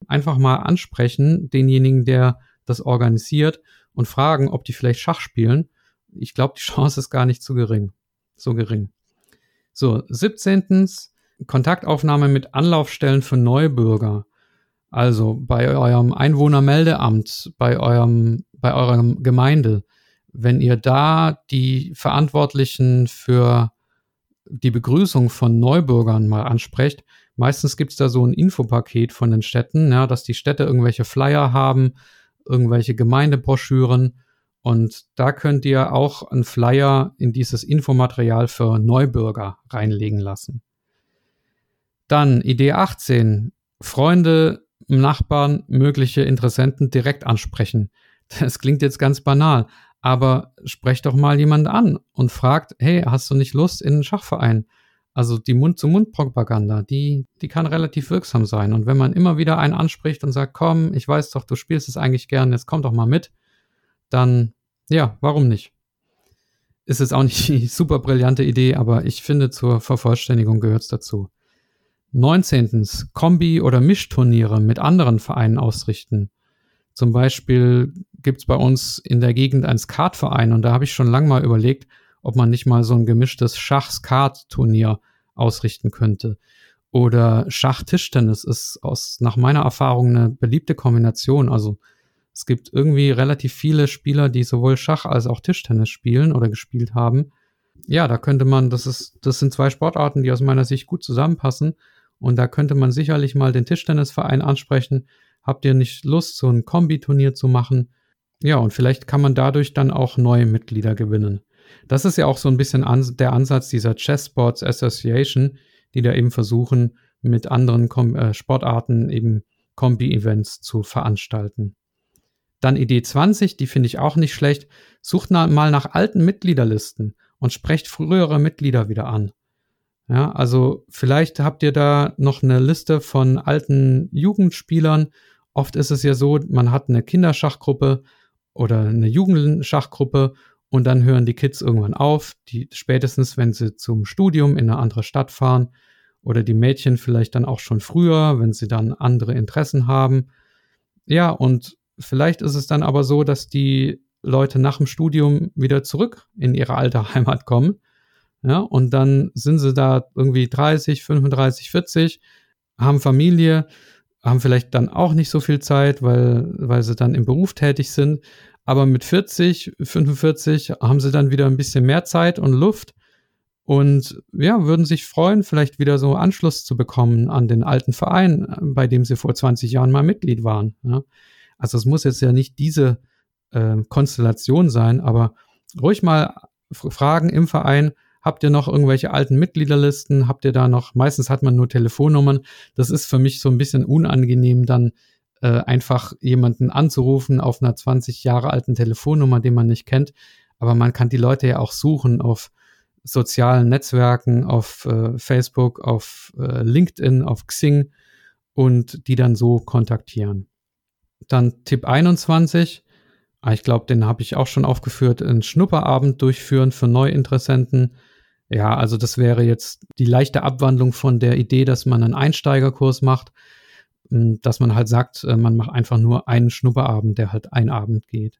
einfach mal ansprechen, denjenigen, der das organisiert und fragen, ob die vielleicht Schach spielen. Ich glaube, die Chance ist gar nicht so gering. So gering. So, 17. Kontaktaufnahme mit Anlaufstellen für Neubürger. Also bei eurem Einwohnermeldeamt, bei eurem, bei eurer Gemeinde wenn ihr da die Verantwortlichen für die Begrüßung von Neubürgern mal ansprecht, meistens gibt es da so ein Infopaket von den Städten, ja, dass die Städte irgendwelche Flyer haben, irgendwelche Gemeindebroschüren und da könnt ihr auch einen Flyer in dieses Infomaterial für Neubürger reinlegen lassen. Dann Idee 18, Freunde Nachbarn, mögliche Interessenten direkt ansprechen. Das klingt jetzt ganz banal, aber sprecht doch mal jemand an und fragt, hey, hast du nicht Lust in einen Schachverein? Also die Mund-zu-Mund-Propaganda, die, die kann relativ wirksam sein. Und wenn man immer wieder einen anspricht und sagt, komm, ich weiß doch, du spielst es eigentlich gern, jetzt komm doch mal mit, dann, ja, warum nicht? Ist jetzt auch nicht die super brillante Idee, aber ich finde, zur Vervollständigung gehört es dazu. 19. Kombi- oder Mischturniere mit anderen Vereinen ausrichten. Zum Beispiel gibt es bei uns in der Gegend einen Skatverein und da habe ich schon lange mal überlegt, ob man nicht mal so ein gemischtes Schach-Skat-Turnier ausrichten könnte. Oder Schach-Tischtennis ist aus, nach meiner Erfahrung eine beliebte Kombination. Also es gibt irgendwie relativ viele Spieler, die sowohl Schach als auch Tischtennis spielen oder gespielt haben. Ja, da könnte man, das ist, das sind zwei Sportarten, die aus meiner Sicht gut zusammenpassen. Und da könnte man sicherlich mal den Tischtennisverein ansprechen. Habt ihr nicht Lust, so ein Kombiturnier zu machen? Ja, und vielleicht kann man dadurch dann auch neue Mitglieder gewinnen. Das ist ja auch so ein bisschen an, der Ansatz dieser Chess Sports Association, die da eben versuchen, mit anderen Kom äh, Sportarten eben Kombi-Events zu veranstalten. Dann Idee 20, die finde ich auch nicht schlecht. Sucht mal nach alten Mitgliederlisten und sprecht frühere Mitglieder wieder an. Ja, also vielleicht habt ihr da noch eine Liste von alten Jugendspielern. Oft ist es ja so, man hat eine Kinderschachgruppe oder eine Jugendschachgruppe und dann hören die Kids irgendwann auf, die spätestens, wenn sie zum Studium in eine andere Stadt fahren oder die Mädchen vielleicht dann auch schon früher, wenn sie dann andere Interessen haben. Ja, und vielleicht ist es dann aber so, dass die Leute nach dem Studium wieder zurück in ihre alte Heimat kommen. Ja, und dann sind sie da irgendwie 30, 35, 40, haben Familie, haben vielleicht dann auch nicht so viel Zeit, weil, weil sie dann im Beruf tätig sind. Aber mit 40, 45 haben sie dann wieder ein bisschen mehr Zeit und Luft und ja, würden sich freuen, vielleicht wieder so Anschluss zu bekommen an den alten Verein, bei dem sie vor 20 Jahren mal Mitglied waren. Ja. Also es muss jetzt ja nicht diese äh, Konstellation sein, aber ruhig mal fragen im Verein, habt ihr noch irgendwelche alten Mitgliederlisten? Habt ihr da noch, meistens hat man nur Telefonnummern. Das ist für mich so ein bisschen unangenehm, dann äh, einfach jemanden anzurufen auf einer 20 Jahre alten Telefonnummer, den man nicht kennt. Aber man kann die Leute ja auch suchen auf sozialen Netzwerken, auf äh, Facebook, auf äh, LinkedIn, auf Xing und die dann so kontaktieren. Dann Tipp 21. Ah, ich glaube, den habe ich auch schon aufgeführt. Einen Schnupperabend durchführen für Neuinteressenten. Ja, also das wäre jetzt die leichte Abwandlung von der Idee, dass man einen Einsteigerkurs macht dass man halt sagt, äh, man macht einfach nur einen Schnupperabend, der halt ein Abend geht.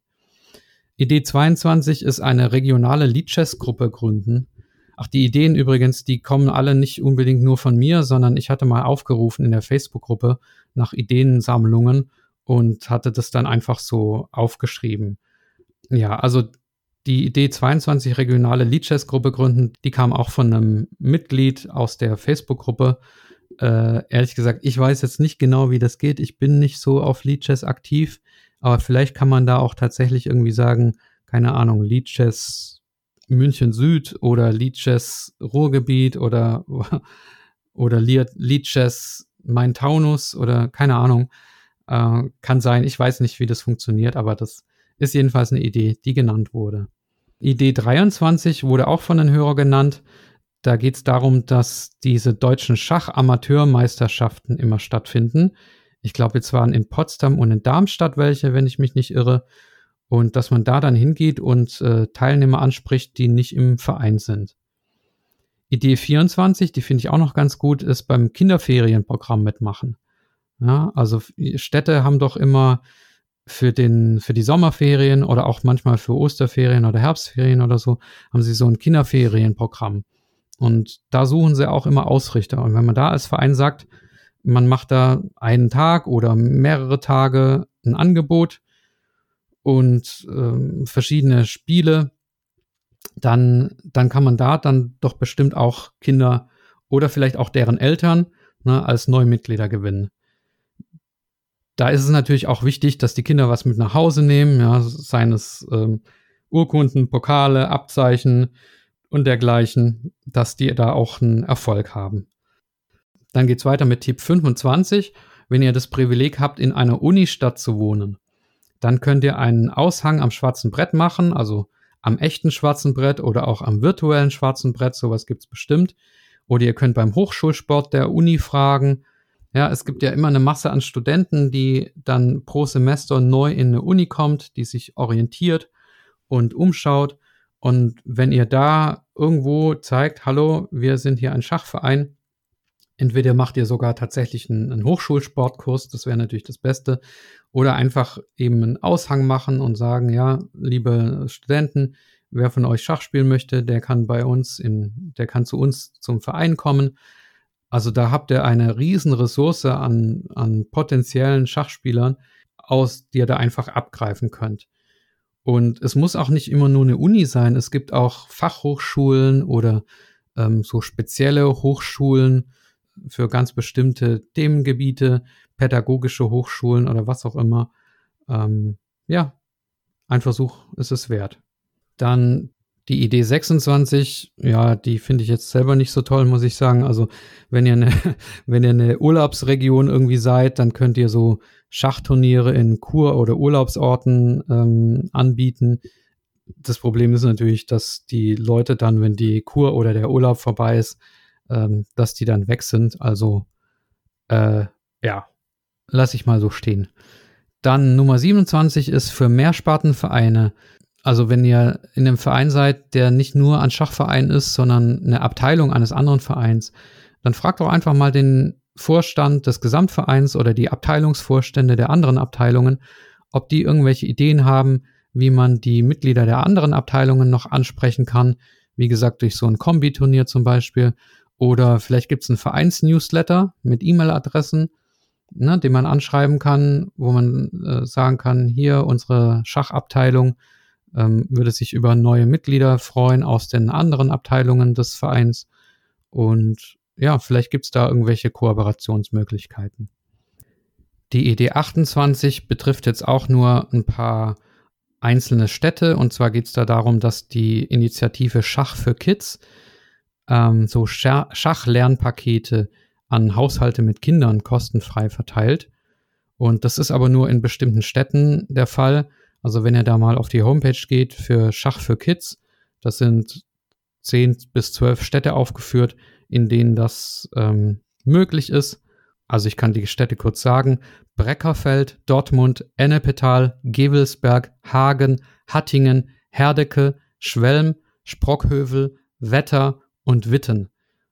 Idee 22 ist eine regionale Lead-Chess-Gruppe gründen. Ach, die Ideen übrigens, die kommen alle nicht unbedingt nur von mir, sondern ich hatte mal aufgerufen in der Facebook-Gruppe nach Ideensammlungen und hatte das dann einfach so aufgeschrieben. Ja, also die Idee 22 regionale Lead-Chess-Gruppe gründen, die kam auch von einem Mitglied aus der Facebook-Gruppe, äh, ehrlich gesagt, ich weiß jetzt nicht genau, wie das geht. Ich bin nicht so auf Leadchess aktiv, aber vielleicht kann man da auch tatsächlich irgendwie sagen, keine Ahnung, Leadchess München Süd oder Leadchess Ruhrgebiet oder, oder Leadchess Main Taunus oder keine Ahnung. Äh, kann sein, ich weiß nicht, wie das funktioniert, aber das ist jedenfalls eine Idee, die genannt wurde. Idee 23 wurde auch von den Hörern genannt. Da geht es darum, dass diese deutschen Schachamateurmeisterschaften immer stattfinden. Ich glaube, jetzt waren in Potsdam und in Darmstadt welche, wenn ich mich nicht irre. Und dass man da dann hingeht und äh, Teilnehmer anspricht, die nicht im Verein sind. Idee 24, die finde ich auch noch ganz gut, ist beim Kinderferienprogramm mitmachen. Ja, also Städte haben doch immer für den, für die Sommerferien oder auch manchmal für Osterferien oder Herbstferien oder so, haben sie so ein Kinderferienprogramm. Und da suchen sie auch immer Ausrichter. Und wenn man da als Verein sagt, man macht da einen Tag oder mehrere Tage ein Angebot und äh, verschiedene Spiele, dann, dann kann man da dann doch bestimmt auch Kinder oder vielleicht auch deren Eltern ne, als neue Mitglieder gewinnen. Da ist es natürlich auch wichtig, dass die Kinder was mit nach Hause nehmen, ja, seien es ähm, Urkunden, Pokale, Abzeichen, und dergleichen, dass die da auch einen Erfolg haben. Dann geht es weiter mit Tipp 25. wenn ihr das Privileg habt, in einer Unistadt zu wohnen, dann könnt ihr einen Aushang am schwarzen Brett machen, also am echten schwarzen Brett oder auch am virtuellen schwarzen Brett, sowas gibt's bestimmt. Oder ihr könnt beim Hochschulsport der Uni fragen. Ja, es gibt ja immer eine Masse an Studenten, die dann pro Semester neu in eine Uni kommt, die sich orientiert und umschaut. Und wenn ihr da irgendwo zeigt, hallo, wir sind hier ein Schachverein, entweder macht ihr sogar tatsächlich einen, einen Hochschulsportkurs, das wäre natürlich das Beste, oder einfach eben einen Aushang machen und sagen, ja, liebe Studenten, wer von euch Schach spielen möchte, der kann bei uns in, der kann zu uns zum Verein kommen. Also da habt ihr eine riesen Ressource an, an potenziellen Schachspielern, aus, die ihr da einfach abgreifen könnt. Und es muss auch nicht immer nur eine Uni sein. Es gibt auch Fachhochschulen oder ähm, so spezielle Hochschulen für ganz bestimmte Themengebiete, pädagogische Hochschulen oder was auch immer. Ähm, ja, ein Versuch ist es wert. Dann die Idee 26, ja, die finde ich jetzt selber nicht so toll, muss ich sagen. Also, wenn ihr eine, wenn ihr eine Urlaubsregion irgendwie seid, dann könnt ihr so Schachturniere in Kur- oder Urlaubsorten ähm, anbieten. Das Problem ist natürlich, dass die Leute dann, wenn die Kur oder der Urlaub vorbei ist, ähm, dass die dann weg sind. Also, äh, ja, lasse ich mal so stehen. Dann Nummer 27 ist für Mehrspartenvereine also wenn ihr in einem Verein seid, der nicht nur ein Schachverein ist, sondern eine Abteilung eines anderen Vereins, dann fragt doch einfach mal den Vorstand des Gesamtvereins oder die Abteilungsvorstände der anderen Abteilungen, ob die irgendwelche Ideen haben, wie man die Mitglieder der anderen Abteilungen noch ansprechen kann. Wie gesagt, durch so ein Kombiturnier zum Beispiel. Oder vielleicht gibt es einen Vereinsnewsletter mit E-Mail-Adressen, ne, den man anschreiben kann, wo man äh, sagen kann, hier unsere Schachabteilung ähm, würde sich über neue Mitglieder freuen aus den anderen Abteilungen des Vereins. Und ja, vielleicht gibt es da irgendwelche Kooperationsmöglichkeiten. Die Idee 28 betrifft jetzt auch nur ein paar einzelne Städte. Und zwar geht es da darum, dass die Initiative Schach für Kids ähm, so Schachlernpakete an Haushalte mit Kindern kostenfrei verteilt. Und das ist aber nur in bestimmten Städten der Fall. Also wenn ihr da mal auf die Homepage geht für Schach für Kids, das sind zehn bis zwölf Städte aufgeführt, in denen das ähm, möglich ist. Also ich kann die Städte kurz sagen. Breckerfeld, Dortmund, Ennepetal, Gewelsberg, Hagen, Hattingen, Herdecke, Schwelm, Sprockhövel, Wetter und Witten.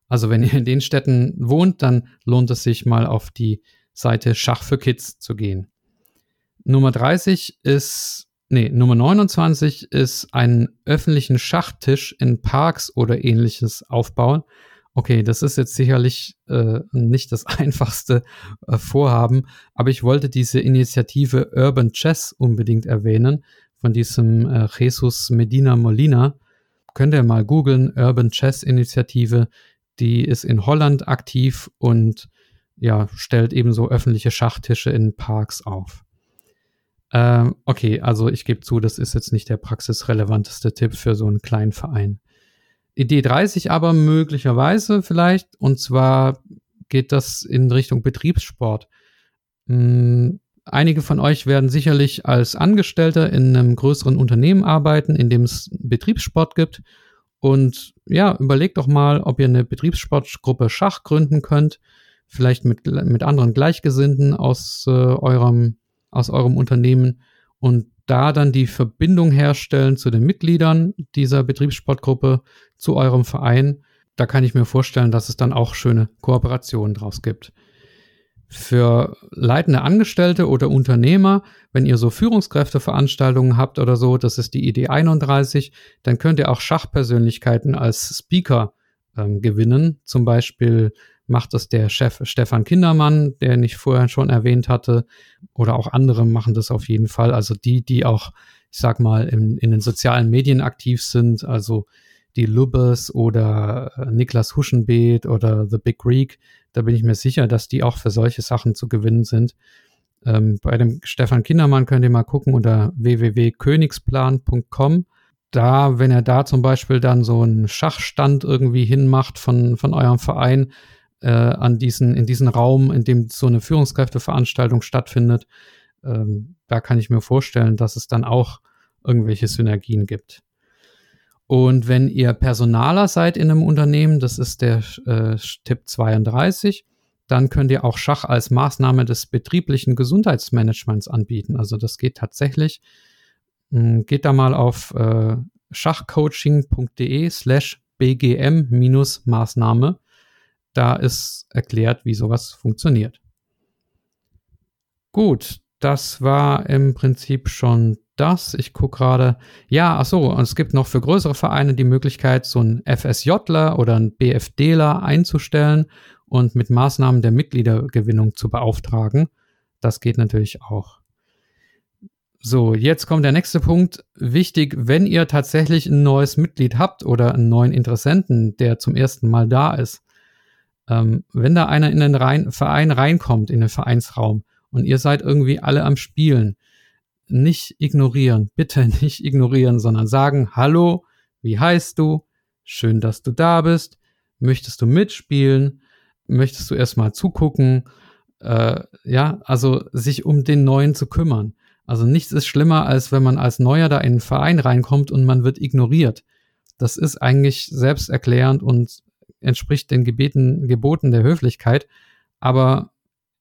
Also wenn ihr in den Städten wohnt, dann lohnt es sich mal auf die Seite Schach für Kids zu gehen. Nummer 30 ist, nee, Nummer 29 ist einen öffentlichen Schachtisch in Parks oder ähnliches aufbauen. Okay, das ist jetzt sicherlich äh, nicht das einfachste äh, Vorhaben, aber ich wollte diese Initiative Urban Chess unbedingt erwähnen, von diesem äh, Jesus Medina Molina. Könnt ihr mal googeln, Urban Chess Initiative, die ist in Holland aktiv und ja, stellt ebenso öffentliche Schachtische in Parks auf. Ähm, okay, also ich gebe zu, das ist jetzt nicht der praxisrelevanteste Tipp für so einen kleinen Verein. Idee 30 aber möglicherweise vielleicht, und zwar geht das in Richtung Betriebssport. Hm, einige von euch werden sicherlich als Angestellter in einem größeren Unternehmen arbeiten, in dem es Betriebssport gibt. Und ja, überlegt doch mal, ob ihr eine Betriebssportgruppe Schach gründen könnt, vielleicht mit, mit anderen Gleichgesinnten aus äh, eurem aus eurem Unternehmen und da dann die Verbindung herstellen zu den Mitgliedern dieser Betriebssportgruppe, zu eurem Verein. Da kann ich mir vorstellen, dass es dann auch schöne Kooperationen draus gibt. Für leitende Angestellte oder Unternehmer, wenn ihr so Führungskräfteveranstaltungen habt oder so, das ist die Idee 31, dann könnt ihr auch Schachpersönlichkeiten als Speaker ähm, gewinnen. Zum Beispiel macht das der Chef Stefan Kindermann, der ich vorher schon erwähnt hatte, oder auch andere machen das auf jeden Fall. Also die, die auch, ich sag mal, in, in den sozialen Medien aktiv sind, also die Lubbers oder äh, Niklas Huschenbeet oder The Big Greek, da bin ich mir sicher, dass die auch für solche Sachen zu gewinnen sind. Ähm, bei dem Stefan Kindermann könnt ihr mal gucken unter www.königsplan.com. Da, wenn er da zum Beispiel dann so einen Schachstand irgendwie hinmacht von, von eurem Verein, äh, an diesen, in diesen Raum, in dem so eine Führungskräfteveranstaltung stattfindet. Ähm, da kann ich mir vorstellen, dass es dann auch irgendwelche Synergien gibt. Und wenn ihr Personaler seid in einem Unternehmen, das ist der äh, Tipp 32, dann könnt ihr auch Schach als Maßnahme des betrieblichen Gesundheitsmanagements anbieten. Also das geht tatsächlich. Hm, geht da mal auf äh, schachcoaching.de slash bgm-Maßnahme. Da ist erklärt, wie sowas funktioniert. Gut, das war im Prinzip schon das. Ich gucke gerade. Ja, ach so, und es gibt noch für größere Vereine die Möglichkeit, so einen FSJler oder einen BFDler einzustellen und mit Maßnahmen der Mitgliedergewinnung zu beauftragen. Das geht natürlich auch. So, jetzt kommt der nächste Punkt. Wichtig, wenn ihr tatsächlich ein neues Mitglied habt oder einen neuen Interessenten, der zum ersten Mal da ist, ähm, wenn da einer in den rein, Verein reinkommt, in den Vereinsraum und ihr seid irgendwie alle am Spielen, nicht ignorieren, bitte nicht ignorieren, sondern sagen, hallo, wie heißt du? Schön, dass du da bist. Möchtest du mitspielen? Möchtest du erstmal zugucken? Äh, ja, also sich um den Neuen zu kümmern. Also nichts ist schlimmer, als wenn man als Neuer da in einen Verein reinkommt und man wird ignoriert. Das ist eigentlich selbsterklärend und entspricht den Gebeten, Geboten der Höflichkeit. Aber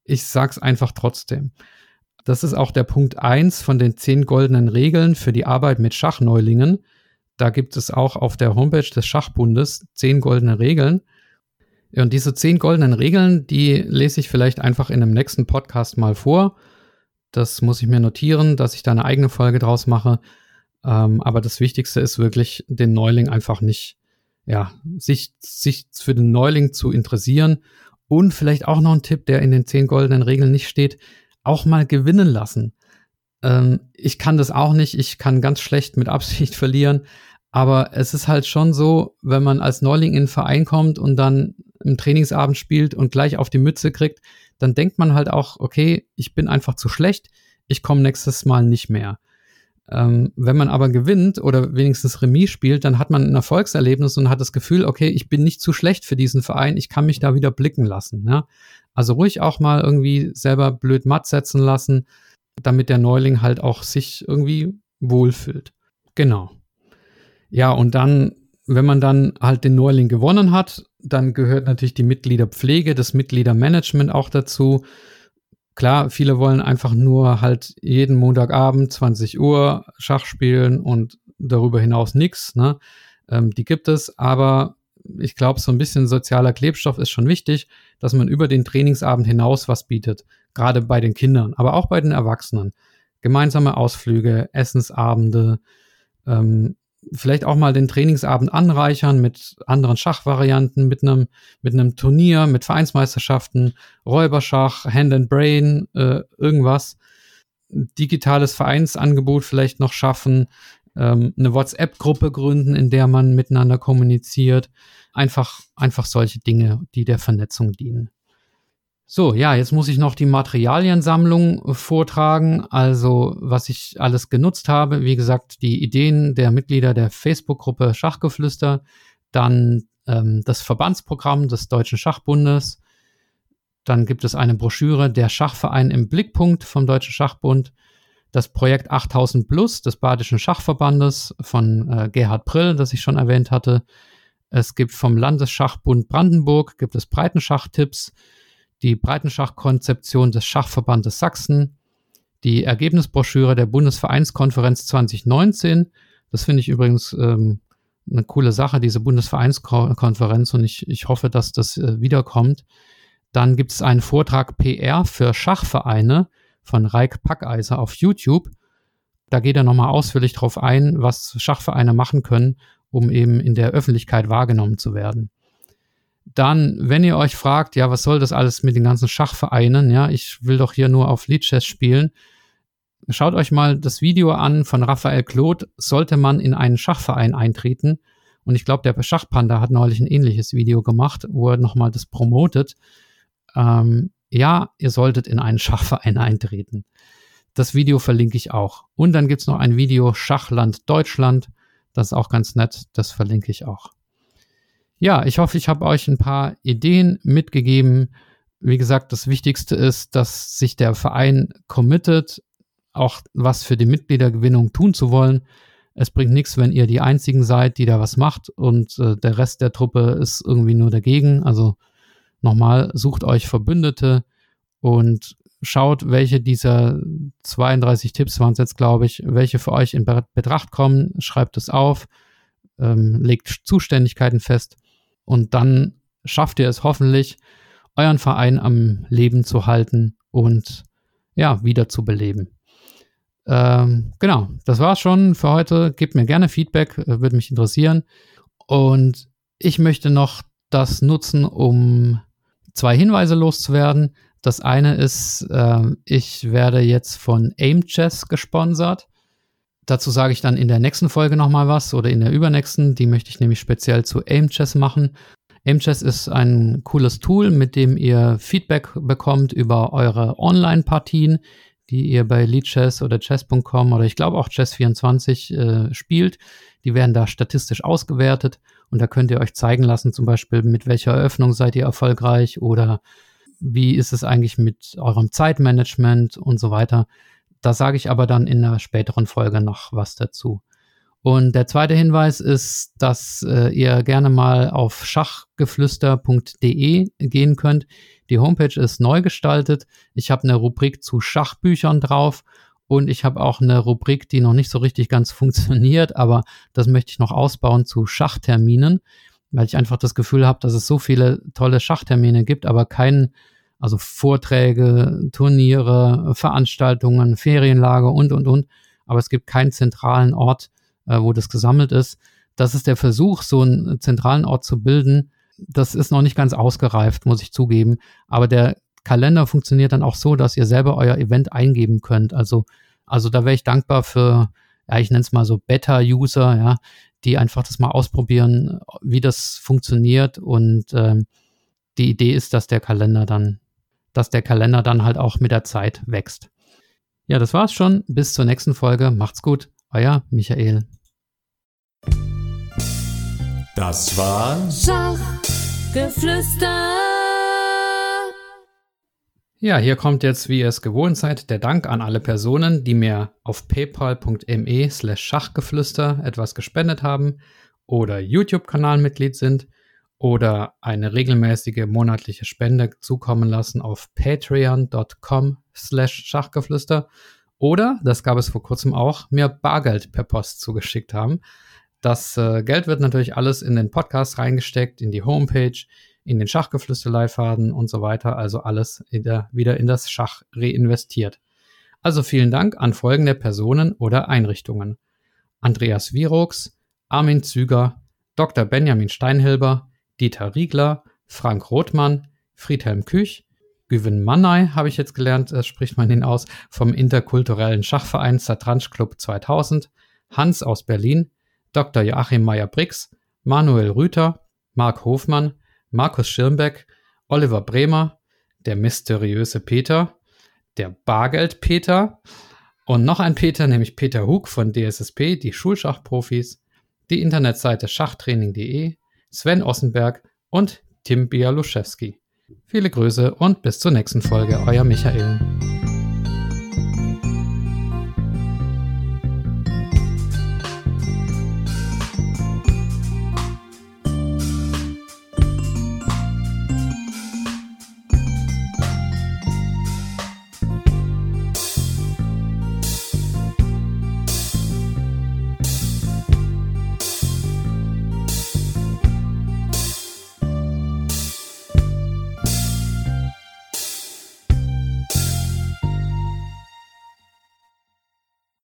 ich sag's einfach trotzdem. Das ist auch der Punkt eins von den zehn goldenen Regeln für die Arbeit mit Schachneulingen. Da gibt es auch auf der Homepage des Schachbundes zehn goldene Regeln. Und diese zehn goldenen Regeln, die lese ich vielleicht einfach in einem nächsten Podcast mal vor. Das muss ich mir notieren, dass ich da eine eigene Folge draus mache. Ähm, aber das Wichtigste ist wirklich, den Neuling einfach nicht, ja, sich, sich für den Neuling zu interessieren. Und vielleicht auch noch ein Tipp, der in den zehn goldenen Regeln nicht steht, auch mal gewinnen lassen. Ähm, ich kann das auch nicht, ich kann ganz schlecht mit Absicht verlieren. Aber es ist halt schon so, wenn man als Neuling in den Verein kommt und dann im Trainingsabend spielt und gleich auf die Mütze kriegt, dann denkt man halt auch, okay, ich bin einfach zu schlecht, ich komme nächstes Mal nicht mehr. Ähm, wenn man aber gewinnt oder wenigstens Remis spielt, dann hat man ein Erfolgserlebnis und hat das Gefühl, okay, ich bin nicht zu schlecht für diesen Verein, ich kann mich da wieder blicken lassen. Ja? Also ruhig auch mal irgendwie selber blöd matt setzen lassen, damit der Neuling halt auch sich irgendwie wohlfühlt. Genau. Ja, und dann, wenn man dann halt den Neuling gewonnen hat, dann gehört natürlich die Mitgliederpflege, das Mitgliedermanagement auch dazu. Klar, viele wollen einfach nur halt jeden Montagabend 20 Uhr Schach spielen und darüber hinaus nichts. Ne? Ähm, die gibt es, aber ich glaube, so ein bisschen sozialer Klebstoff ist schon wichtig, dass man über den Trainingsabend hinaus was bietet. Gerade bei den Kindern, aber auch bei den Erwachsenen. Gemeinsame Ausflüge, Essensabende, ähm, vielleicht auch mal den Trainingsabend anreichern mit anderen Schachvarianten, mit einem mit einem Turnier, mit Vereinsmeisterschaften, Räuberschach, Hand and Brain, äh, irgendwas. Digitales Vereinsangebot vielleicht noch schaffen, ähm, eine WhatsApp-Gruppe gründen, in der man miteinander kommuniziert. Einfach, einfach solche Dinge, die der Vernetzung dienen. So, ja, jetzt muss ich noch die Materialiensammlung vortragen, also was ich alles genutzt habe. Wie gesagt, die Ideen der Mitglieder der Facebook-Gruppe Schachgeflüster, dann ähm, das Verbandsprogramm des Deutschen Schachbundes, dann gibt es eine Broschüre Der Schachverein im Blickpunkt vom Deutschen Schachbund, das Projekt 8000 Plus des Badischen Schachverbandes von äh, Gerhard Prill, das ich schon erwähnt hatte. Es gibt vom Landesschachbund Brandenburg, gibt es Breitenschachtipps, die Breitenschachkonzeption des Schachverbandes Sachsen, die Ergebnisbroschüre der Bundesvereinskonferenz 2019. Das finde ich übrigens ähm, eine coole Sache, diese Bundesvereinskonferenz, und ich, ich hoffe, dass das äh, wiederkommt. Dann gibt es einen Vortrag PR für Schachvereine von Reik Packeiser auf YouTube. Da geht er nochmal ausführlich drauf ein, was Schachvereine machen können, um eben in der Öffentlichkeit wahrgenommen zu werden. Dann, wenn ihr euch fragt, ja, was soll das alles mit den ganzen Schachvereinen? Ja, ich will doch hier nur auf Leadchess spielen. Schaut euch mal das Video an von Raphael Claude. Sollte man in einen Schachverein eintreten? Und ich glaube, der Schachpanda hat neulich ein ähnliches Video gemacht, wo er nochmal das promotet. Ähm, ja, ihr solltet in einen Schachverein eintreten. Das Video verlinke ich auch. Und dann gibt es noch ein Video Schachland Deutschland. Das ist auch ganz nett. Das verlinke ich auch. Ja, ich hoffe, ich habe euch ein paar Ideen mitgegeben. Wie gesagt, das Wichtigste ist, dass sich der Verein committet, auch was für die Mitgliedergewinnung tun zu wollen. Es bringt nichts, wenn ihr die Einzigen seid, die da was macht und äh, der Rest der Truppe ist irgendwie nur dagegen. Also nochmal, sucht euch Verbündete und schaut, welche dieser 32 Tipps waren es jetzt, glaube ich, welche für euch in Betracht kommen, schreibt es auf, ähm, legt Zuständigkeiten fest und dann schafft ihr es hoffentlich, euren Verein am Leben zu halten und ja, wieder zu beleben. Ähm, genau, das war's schon für heute. Gebt mir gerne Feedback, äh, würde mich interessieren. Und ich möchte noch das nutzen, um zwei Hinweise loszuwerden. Das eine ist, äh, ich werde jetzt von AimChess gesponsert. Dazu sage ich dann in der nächsten Folge nochmal was oder in der übernächsten. Die möchte ich nämlich speziell zu AimChess machen. AimChess ist ein cooles Tool, mit dem ihr Feedback bekommt über eure Online-Partien, die ihr bei Leadchess oder Chess.com oder ich glaube auch Chess24 äh, spielt. Die werden da statistisch ausgewertet und da könnt ihr euch zeigen lassen, zum Beispiel mit welcher Eröffnung seid ihr erfolgreich oder wie ist es eigentlich mit eurem Zeitmanagement und so weiter. Da sage ich aber dann in einer späteren Folge noch was dazu. Und der zweite Hinweis ist, dass äh, ihr gerne mal auf schachgeflüster.de gehen könnt. Die Homepage ist neu gestaltet. Ich habe eine Rubrik zu Schachbüchern drauf und ich habe auch eine Rubrik, die noch nicht so richtig ganz funktioniert, aber das möchte ich noch ausbauen zu Schachterminen, weil ich einfach das Gefühl habe, dass es so viele tolle Schachtermine gibt, aber keinen, also Vorträge, Turniere, Veranstaltungen, Ferienlager und, und, und. Aber es gibt keinen zentralen Ort, äh, wo das gesammelt ist. Das ist der Versuch, so einen zentralen Ort zu bilden. Das ist noch nicht ganz ausgereift, muss ich zugeben. Aber der Kalender funktioniert dann auch so, dass ihr selber euer Event eingeben könnt. Also, also da wäre ich dankbar für, ja, ich nenne es mal so Beta-User, ja, die einfach das mal ausprobieren, wie das funktioniert. Und ähm, die Idee ist, dass der Kalender dann, dass der Kalender dann halt auch mit der Zeit wächst. Ja, das war's schon. Bis zur nächsten Folge. Macht's gut. Euer Michael. Das war Schachgeflüster. Ja, hier kommt jetzt, wie ihr es gewohnt seid, der Dank an alle Personen, die mir auf paypal.me slash Schachgeflüster etwas gespendet haben oder YouTube-Kanalmitglied sind oder eine regelmäßige monatliche Spende zukommen lassen auf patreon.com slash Schachgeflüster oder, das gab es vor kurzem auch, mir Bargeld per Post zugeschickt haben. Das äh, Geld wird natürlich alles in den Podcast reingesteckt, in die Homepage, in den Schachgeflüster-Leitfaden und so weiter. Also alles in der, wieder in das Schach reinvestiert. Also vielen Dank an folgende Personen oder Einrichtungen. Andreas Virox, Armin Züger, Dr. Benjamin Steinhilber, Dieter Riegler, Frank Rothmann, Friedhelm Küch, Güven Mannay habe ich jetzt gelernt, äh, spricht man ihn aus, vom interkulturellen Schachverein Satranj Club 2000, Hans aus Berlin, Dr. Joachim Meyer-Brix, Manuel Rüther, Marc Hofmann, Markus Schirmbeck, Oliver Bremer, der mysteriöse Peter, der Bargeld Peter und noch ein Peter, nämlich Peter Hug von DSSP, die Schulschachprofis, die Internetseite schachtraining.de, Sven Ossenberg und Tim Bialuszewski. Viele Grüße und bis zur nächsten Folge, euer Michael.